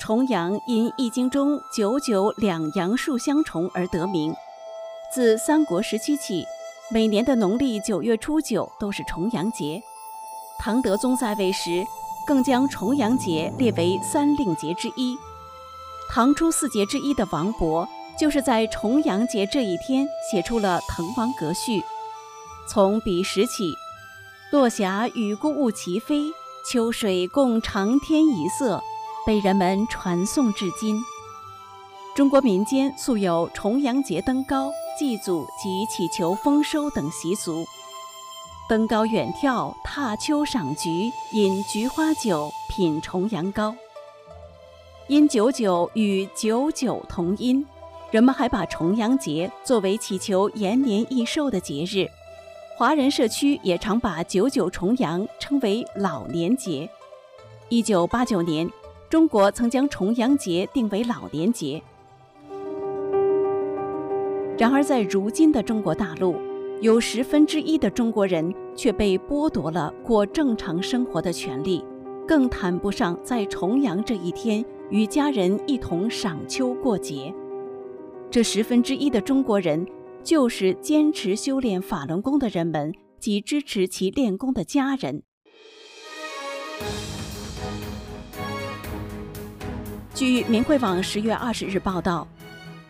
重阳因《易经》中九九两阳数相重而得名。自三国时期起，每年的农历九月初九都是重阳节。唐德宗在位时，更将重阳节列为三令节之一。唐初四节之一的王勃，就是在重阳节这一天写出了《滕王阁序》。从彼时起，落霞与孤鹜齐飞，秋水共长天一色。被人们传颂至今。中国民间素有重阳节登高、祭祖及祈求丰收等习俗。登高远眺，踏秋赏菊，饮菊花酒，品重阳糕。因九九与九九同音，人们还把重阳节作为祈求延年益寿的节日。华人社区也常把九九重阳称为老年节。一九八九年。中国曾将重阳节定为老年节，然而在如今的中国大陆，有十分之一的中国人却被剥夺了过正常生活的权利，更谈不上在重阳这一天与家人一同赏秋过节。这十分之一的中国人，就是坚持修炼法轮功的人们及支持其练功的家人。据明慧网十月二十日报道，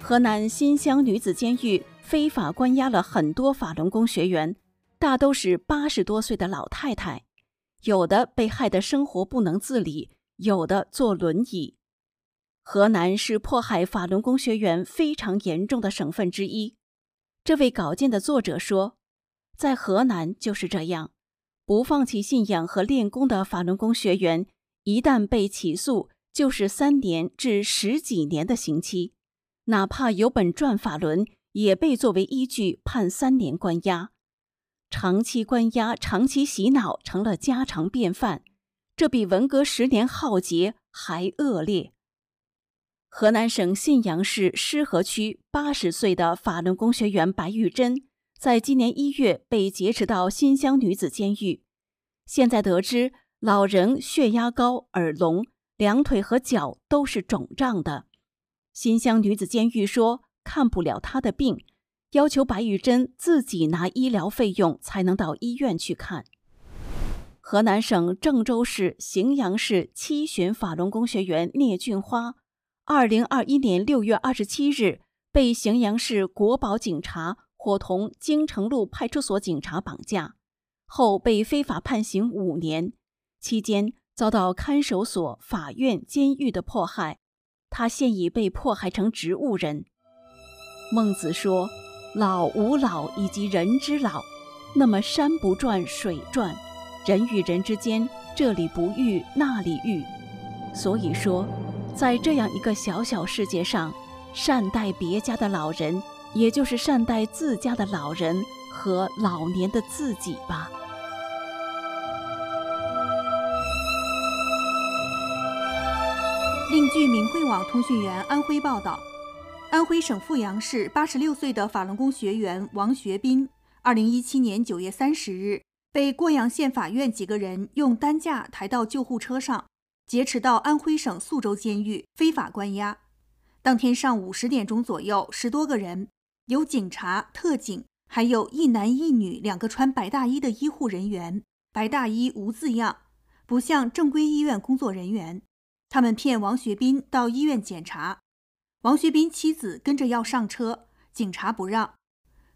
河南新乡女子监狱非法关押了很多法轮功学员，大都是八十多岁的老太太，有的被害的生活不能自理，有的坐轮椅。河南是迫害法轮功学员非常严重的省份之一。这位稿件的作者说，在河南就是这样，不放弃信仰和练功的法轮功学员，一旦被起诉。就是三年至十几年的刑期，哪怕有本转法轮，也被作为依据判三年关押。长期关押、长期洗脑成了家常便饭，这比文革十年浩劫还恶劣。河南省信阳市施河区八十岁的法轮功学员白玉珍，在今年一月被劫持到新乡女子监狱，现在得知老人血压高、耳聋。两腿和脚都是肿胀的，新乡女子监狱说看不了她的病，要求白玉珍自己拿医疗费用才能到医院去看。河南省郑州市荥阳市七旬法轮功学员聂俊花，二零二一年六月二十七日被荥阳市国保警察伙同京城路派出所警察绑架，后被非法判刑五年，期间。遭到看守所、法院、监狱的迫害，他现已被迫害成植物人。孟子说：“老吾老以及人之老。”那么山不转水转，人与人之间这里不遇那里遇。所以说，在这样一个小小世界上，善待别家的老人，也就是善待自家的老人和老年的自己吧。另据明慧网通讯员安徽报道，安徽省阜阳市八十六岁的法轮功学员王学斌，二零一七年九月三十日被过阳县法院几个人用担架抬到救护车上，劫持到安徽省宿州监狱非法关押。当天上午十点钟左右，十多个人，有警察、特警，还有一男一女两个穿白大衣的医护人员，白大衣无字样，不像正规医院工作人员。他们骗王学斌到医院检查，王学斌妻子跟着要上车，警察不让，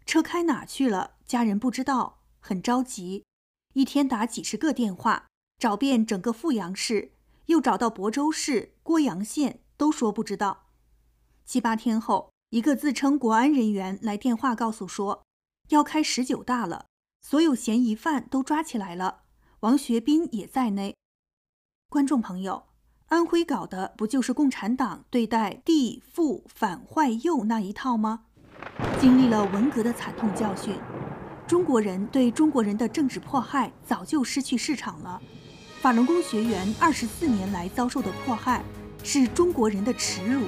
车开哪去了？家人不知道，很着急，一天打几十个电话，找遍整个阜阳市，又找到亳州市、郭阳县，都说不知道。七八天后，一个自称国安人员来电话告诉说，要开十九大了，所有嫌疑犯都抓起来了，王学斌也在内。观众朋友。安徽搞的不就是共产党对待地富反坏右那一套吗？经历了文革的惨痛教训，中国人对中国人的政治迫害早就失去市场了。法轮功学员二十四年来遭受的迫害，是中国人的耻辱。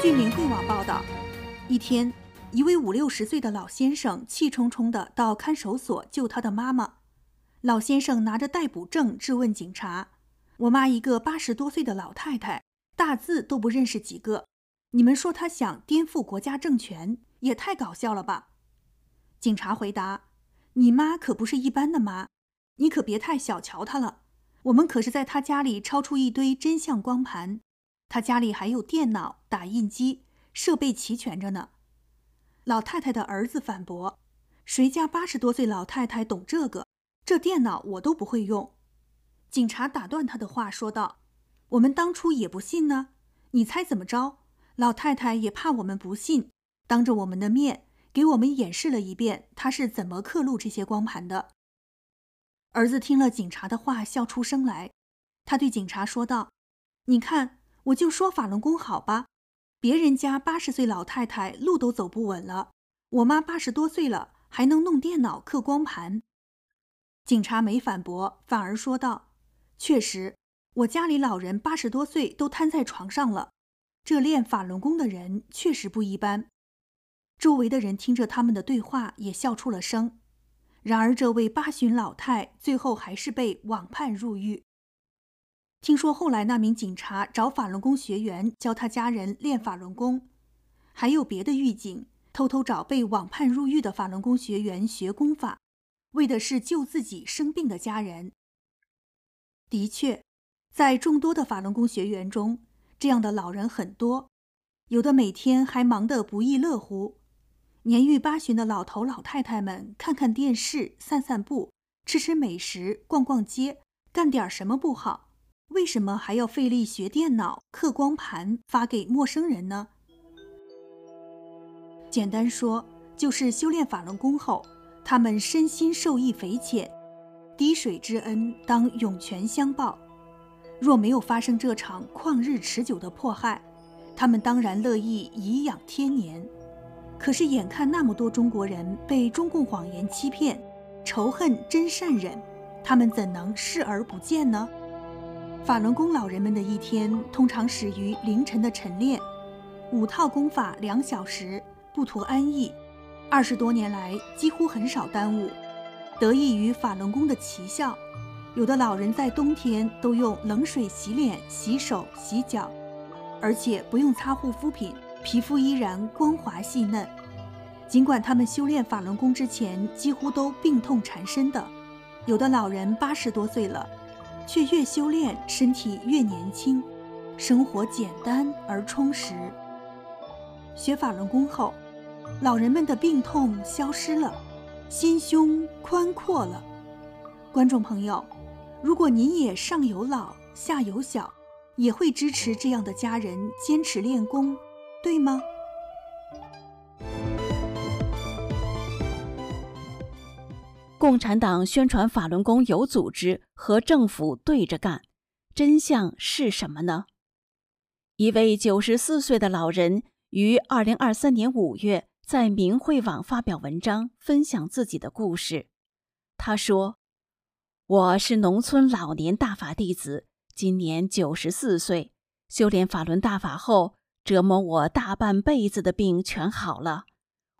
据明慧网报道，一天，一位五六十岁的老先生气冲冲地到看守所救他的妈妈。老先生拿着逮捕证质问警察：“我妈一个八十多岁的老太太，大字都不认识几个。你们说她想颠覆国家政权，也太搞笑了吧？警察回答：“你妈可不是一般的妈，你可别太小瞧她了。我们可是在她家里抄出一堆真相光盘，她家里还有电脑、打印机，设备齐全着呢。”老太太的儿子反驳：“谁家八十多岁老太太懂这个？这电脑我都不会用。”警察打断他的话，说道：“我们当初也不信呢。你猜怎么着？老太太也怕我们不信，当着我们的面给我们演示了一遍，她是怎么刻录这些光盘的。”儿子听了警察的话，笑出声来。他对警察说道：“你看，我就说法轮功好吧。别人家八十岁老太太路都走不稳了，我妈八十多岁了，还能弄电脑刻光盘。”警察没反驳，反而说道。确实，我家里老人八十多岁都瘫在床上了。这练法轮功的人确实不一般。周围的人听着他们的对话，也笑出了声。然而，这位八旬老太最后还是被网判入狱。听说后来那名警察找法轮功学员教他家人练法轮功，还有别的狱警偷偷找被网判入狱的法轮功学员学功法，为的是救自己生病的家人。的确，在众多的法轮功学员中，这样的老人很多，有的每天还忙得不亦乐乎。年逾八旬的老头老太太们，看看电视、散散步、吃吃美食、逛逛街，干点什么不好？为什么还要费力学电脑、刻光盘发给陌生人呢？简单说，就是修炼法轮功后，他们身心受益匪浅。滴水之恩当涌泉相报，若没有发生这场旷日持久的迫害，他们当然乐意颐养天年。可是眼看那么多中国人被中共谎言欺骗，仇恨真善忍，他们怎能视而不见呢？法轮功老人们的一天通常始于凌晨的晨练，五套功法两小时，不图安逸，二十多年来几乎很少耽误。得益于法轮功的奇效，有的老人在冬天都用冷水洗脸、洗手、洗脚，而且不用擦护肤品，皮肤依然光滑细嫩。尽管他们修炼法轮功之前几乎都病痛缠身的，有的老人八十多岁了，却越修炼身体越年轻，生活简单而充实。学法轮功后，老人们的病痛消失了。心胸宽阔了，观众朋友，如果您也上有老下有小，也会支持这样的家人坚持练功，对吗？共产党宣传法轮功有组织和政府对着干，真相是什么呢？一位九十四岁的老人于二零二三年五月。在明慧网发表文章，分享自己的故事。他说：“我是农村老年大法弟子，今年九十四岁。修炼法轮大法后，折磨我大半辈子的病全好了。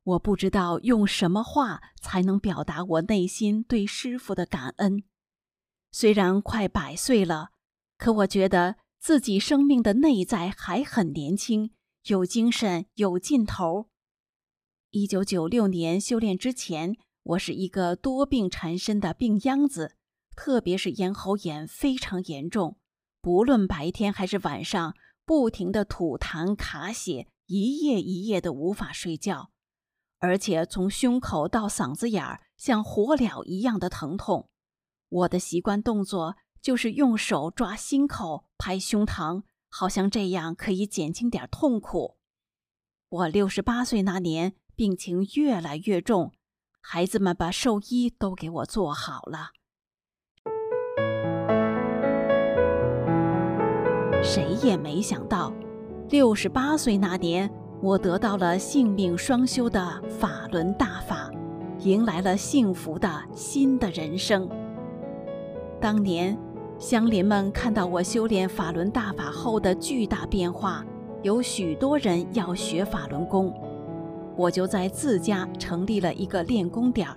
我不知道用什么话才能表达我内心对师傅的感恩。虽然快百岁了，可我觉得自己生命的内在还很年轻，有精神，有劲头。”一九九六年修炼之前，我是一个多病缠身的病秧子，特别是咽喉炎非常严重，不论白天还是晚上，不停的吐痰卡血，一夜一夜的无法睡觉，而且从胸口到嗓子眼儿像火燎一样的疼痛。我的习惯动作就是用手抓心口、拍胸膛，好像这样可以减轻点痛苦。我六十八岁那年。病情越来越重，孩子们把寿衣都给我做好了。谁也没想到，六十八岁那年，我得到了性命双修的法轮大法，迎来了幸福的新的人生。当年，乡邻们看到我修炼法轮大法后的巨大变化，有许多人要学法轮功。我就在自家成立了一个练功点儿，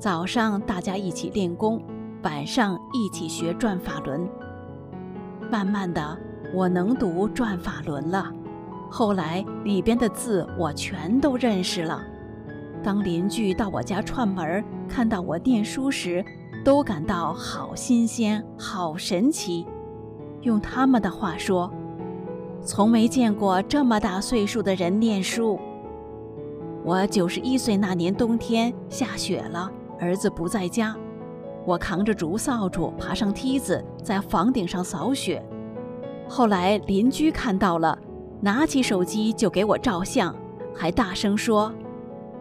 早上大家一起练功，晚上一起学转法轮。慢慢的，我能读《转法轮》了。后来里边的字我全都认识了。当邻居到我家串门，看到我念书时，都感到好新鲜、好神奇。用他们的话说，从没见过这么大岁数的人念书。我九十一岁那年冬天下雪了，儿子不在家，我扛着竹扫帚爬上梯子，在房顶上扫雪。后来邻居看到了，拿起手机就给我照相，还大声说：“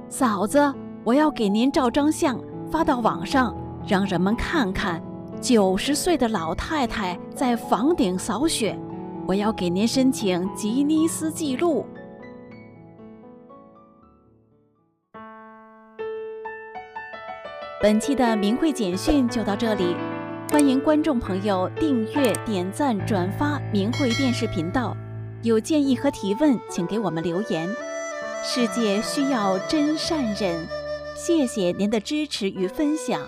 嫂子，我要给您照张相，发到网上，让人们看看。”九十岁的老太太在房顶扫雪，我要给您申请吉尼斯纪录。本期的明慧简讯就到这里，欢迎观众朋友订阅、点赞、转发明慧电视频道。有建议和提问，请给我们留言。世界需要真善人，谢谢您的支持与分享。